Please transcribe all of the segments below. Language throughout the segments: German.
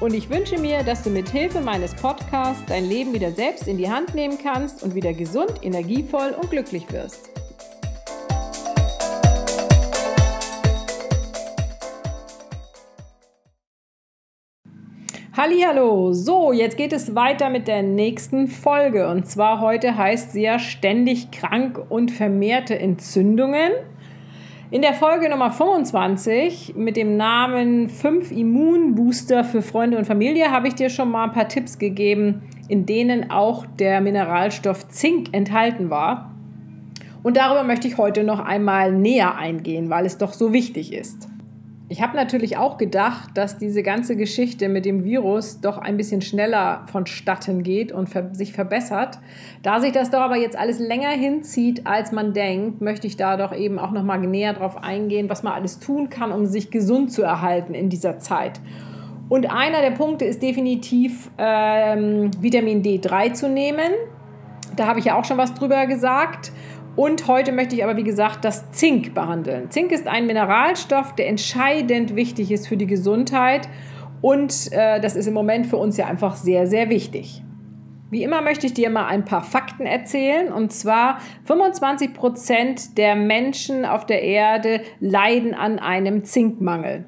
Und ich wünsche mir, dass du mit Hilfe meines Podcasts dein Leben wieder selbst in die Hand nehmen kannst und wieder gesund, energievoll und glücklich wirst. Hallo, so jetzt geht es weiter mit der nächsten Folge und zwar heute heißt sie ja ständig krank und vermehrte Entzündungen. In der Folge Nummer 25 mit dem Namen 5 Immunbooster für Freunde und Familie habe ich dir schon mal ein paar Tipps gegeben, in denen auch der Mineralstoff Zink enthalten war. Und darüber möchte ich heute noch einmal näher eingehen, weil es doch so wichtig ist. Ich habe natürlich auch gedacht, dass diese ganze Geschichte mit dem Virus doch ein bisschen schneller vonstatten geht und sich verbessert. Da sich das doch aber jetzt alles länger hinzieht, als man denkt, möchte ich da doch eben auch noch mal näher drauf eingehen, was man alles tun kann, um sich gesund zu erhalten in dieser Zeit. Und einer der Punkte ist definitiv ähm, Vitamin D3 zu nehmen. Da habe ich ja auch schon was drüber gesagt. Und heute möchte ich aber, wie gesagt, das Zink behandeln. Zink ist ein Mineralstoff, der entscheidend wichtig ist für die Gesundheit. Und äh, das ist im Moment für uns ja einfach sehr, sehr wichtig. Wie immer möchte ich dir mal ein paar Fakten erzählen. Und zwar 25 Prozent der Menschen auf der Erde leiden an einem Zinkmangel.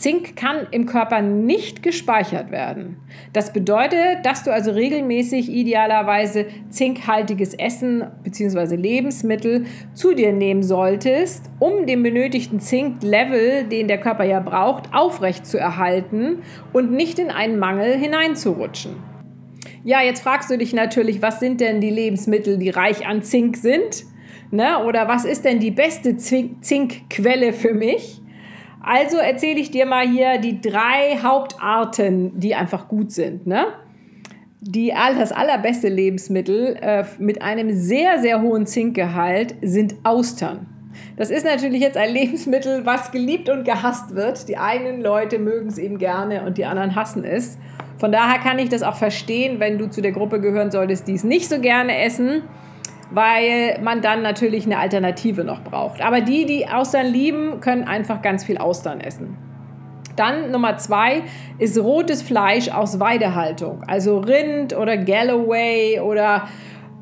Zink kann im Körper nicht gespeichert werden. Das bedeutet, dass du also regelmäßig idealerweise zinkhaltiges Essen bzw. Lebensmittel zu dir nehmen solltest, um den benötigten Zinklevel, den der Körper ja braucht, aufrecht zu erhalten und nicht in einen Mangel hineinzurutschen. Ja, jetzt fragst du dich natürlich, was sind denn die Lebensmittel, die reich an Zink sind? Ne? Oder was ist denn die beste Zinkquelle für mich? Also erzähle ich dir mal hier die drei Hauptarten, die einfach gut sind. Ne? Die, das allerbeste Lebensmittel äh, mit einem sehr, sehr hohen Zinkgehalt sind Austern. Das ist natürlich jetzt ein Lebensmittel, was geliebt und gehasst wird. Die einen Leute mögen es eben gerne und die anderen hassen es. Von daher kann ich das auch verstehen, wenn du zu der Gruppe gehören solltest, die es nicht so gerne essen weil man dann natürlich eine Alternative noch braucht. Aber die, die Austern lieben, können einfach ganz viel Austern essen. Dann Nummer zwei ist rotes Fleisch aus Weidehaltung, also Rind oder Galloway oder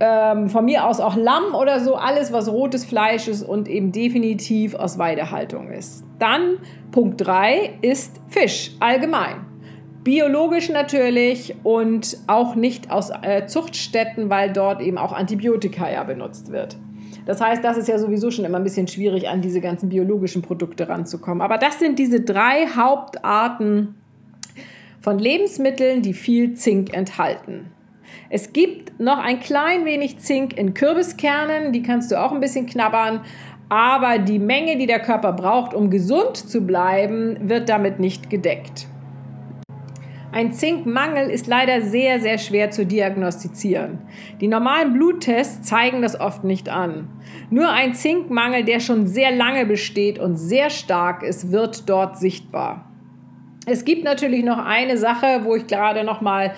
ähm, von mir aus auch Lamm oder so, alles was rotes Fleisch ist und eben definitiv aus Weidehaltung ist. Dann Punkt drei ist Fisch allgemein. Biologisch natürlich und auch nicht aus äh, Zuchtstätten, weil dort eben auch Antibiotika ja benutzt wird. Das heißt, das ist ja sowieso schon immer ein bisschen schwierig, an diese ganzen biologischen Produkte ranzukommen. Aber das sind diese drei Hauptarten von Lebensmitteln, die viel Zink enthalten. Es gibt noch ein klein wenig Zink in Kürbiskernen, die kannst du auch ein bisschen knabbern, aber die Menge, die der Körper braucht, um gesund zu bleiben, wird damit nicht gedeckt. Ein Zinkmangel ist leider sehr, sehr schwer zu diagnostizieren. Die normalen Bluttests zeigen das oft nicht an. Nur ein Zinkmangel, der schon sehr lange besteht und sehr stark ist, wird dort sichtbar. Es gibt natürlich noch eine Sache, wo ich gerade noch mal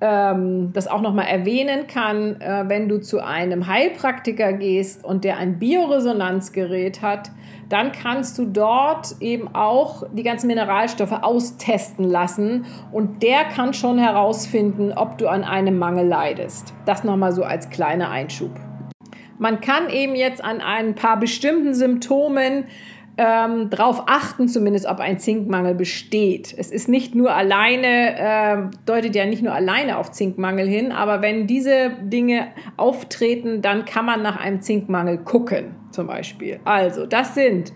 ähm, das auch noch mal erwähnen kann, äh, wenn du zu einem Heilpraktiker gehst und der ein Bioresonanzgerät hat, dann kannst du dort eben auch die ganzen Mineralstoffe austesten lassen und der kann schon herausfinden, ob du an einem Mangel leidest. Das noch mal so als kleiner Einschub. Man kann eben jetzt an ein paar bestimmten Symptomen ähm, darauf achten, zumindest ob ein Zinkmangel besteht. Es ist nicht nur alleine, äh, deutet ja nicht nur alleine auf Zinkmangel hin, aber wenn diese Dinge auftreten, dann kann man nach einem Zinkmangel gucken, zum Beispiel. Also, das sind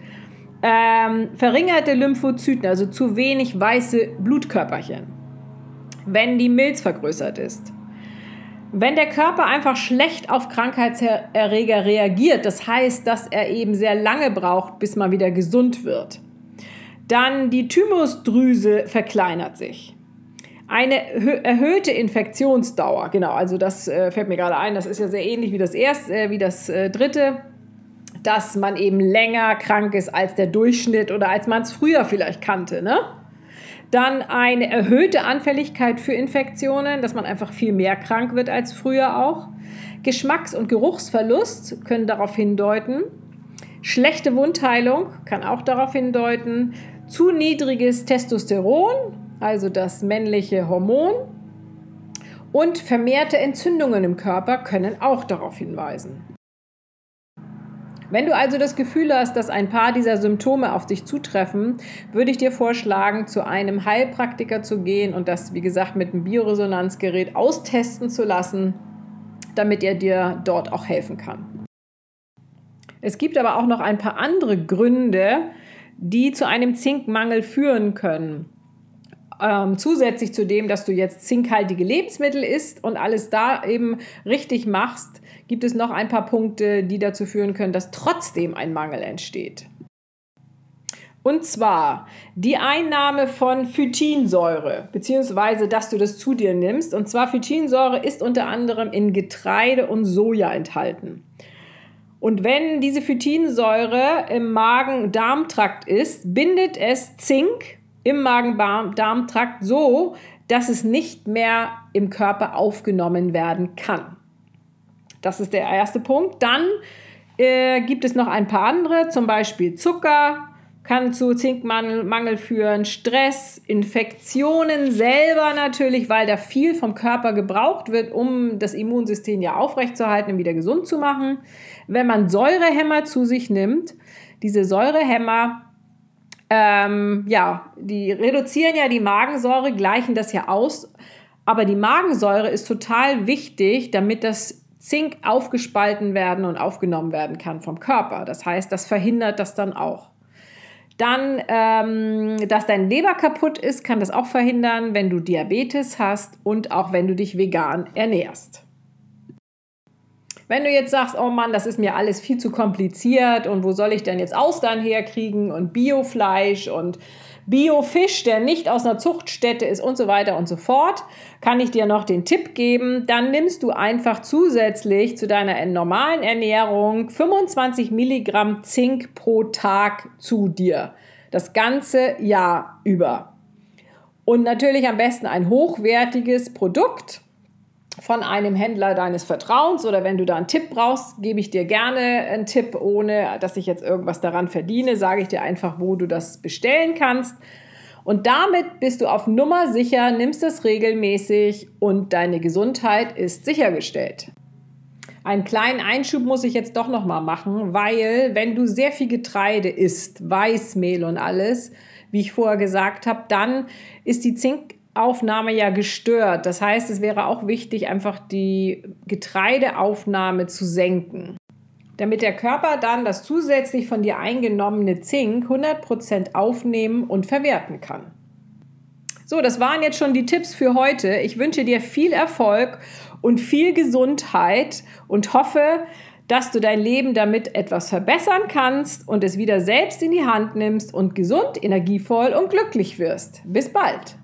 ähm, verringerte Lymphozyten, also zu wenig weiße Blutkörperchen, wenn die Milz vergrößert ist wenn der Körper einfach schlecht auf Krankheitserreger reagiert, das heißt, dass er eben sehr lange braucht, bis man wieder gesund wird, dann die Thymusdrüse verkleinert sich. Eine erhöhte Infektionsdauer, genau, also das äh, fällt mir gerade ein, das ist ja sehr ähnlich wie das erste, äh, wie das äh, dritte, dass man eben länger krank ist als der Durchschnitt oder als man es früher vielleicht kannte, ne? Dann eine erhöhte Anfälligkeit für Infektionen, dass man einfach viel mehr krank wird als früher auch. Geschmacks- und Geruchsverlust können darauf hindeuten. Schlechte Wundheilung kann auch darauf hindeuten. Zu niedriges Testosteron, also das männliche Hormon. Und vermehrte Entzündungen im Körper können auch darauf hinweisen. Wenn du also das Gefühl hast, dass ein paar dieser Symptome auf dich zutreffen, würde ich dir vorschlagen, zu einem Heilpraktiker zu gehen und das, wie gesagt, mit einem Bioresonanzgerät austesten zu lassen, damit er dir dort auch helfen kann. Es gibt aber auch noch ein paar andere Gründe, die zu einem Zinkmangel führen können. Ähm, zusätzlich zu dem, dass du jetzt zinkhaltige Lebensmittel isst und alles da eben richtig machst, gibt es noch ein paar Punkte, die dazu führen können, dass trotzdem ein Mangel entsteht. Und zwar die Einnahme von Phytinsäure, beziehungsweise dass du das zu dir nimmst. Und zwar Phytinsäure ist unter anderem in Getreide und Soja enthalten. Und wenn diese Phytinsäure im Magen-Darm-Trakt ist, bindet es Zink im Magen-Darm-Trakt so, dass es nicht mehr im Körper aufgenommen werden kann. Das ist der erste Punkt. Dann äh, gibt es noch ein paar andere, zum Beispiel Zucker kann zu Zinkmangel führen, Stress, Infektionen selber natürlich, weil da viel vom Körper gebraucht wird, um das Immunsystem ja aufrechtzuerhalten und wieder gesund zu machen. Wenn man Säurehämmer zu sich nimmt, diese Säurehämmer ähm, ja, die reduzieren ja die Magensäure, gleichen das ja aus. Aber die Magensäure ist total wichtig, damit das Zink aufgespalten werden und aufgenommen werden kann vom Körper. Das heißt, das verhindert das dann auch. Dann, ähm, dass dein Leber kaputt ist, kann das auch verhindern, wenn du Diabetes hast und auch wenn du dich vegan ernährst. Wenn du jetzt sagst, oh Mann, das ist mir alles viel zu kompliziert und wo soll ich denn jetzt Austern herkriegen und Biofleisch und Biofisch, der nicht aus einer Zuchtstätte ist und so weiter und so fort, kann ich dir noch den Tipp geben. Dann nimmst du einfach zusätzlich zu deiner normalen Ernährung 25 Milligramm Zink pro Tag zu dir. Das ganze Jahr über. Und natürlich am besten ein hochwertiges Produkt von einem Händler deines Vertrauens oder wenn du da einen Tipp brauchst, gebe ich dir gerne einen Tipp, ohne dass ich jetzt irgendwas daran verdiene, sage ich dir einfach, wo du das bestellen kannst. Und damit bist du auf Nummer sicher, nimmst es regelmäßig und deine Gesundheit ist sichergestellt. Einen kleinen Einschub muss ich jetzt doch noch mal machen, weil wenn du sehr viel Getreide isst, Weißmehl und alles, wie ich vorher gesagt habe, dann ist die Zink Aufnahme ja gestört. Das heißt, es wäre auch wichtig, einfach die Getreideaufnahme zu senken, damit der Körper dann das zusätzlich von dir eingenommene Zink 100% aufnehmen und verwerten kann. So, das waren jetzt schon die Tipps für heute. Ich wünsche dir viel Erfolg und viel Gesundheit und hoffe, dass du dein Leben damit etwas verbessern kannst und es wieder selbst in die Hand nimmst und gesund, energievoll und glücklich wirst. Bis bald!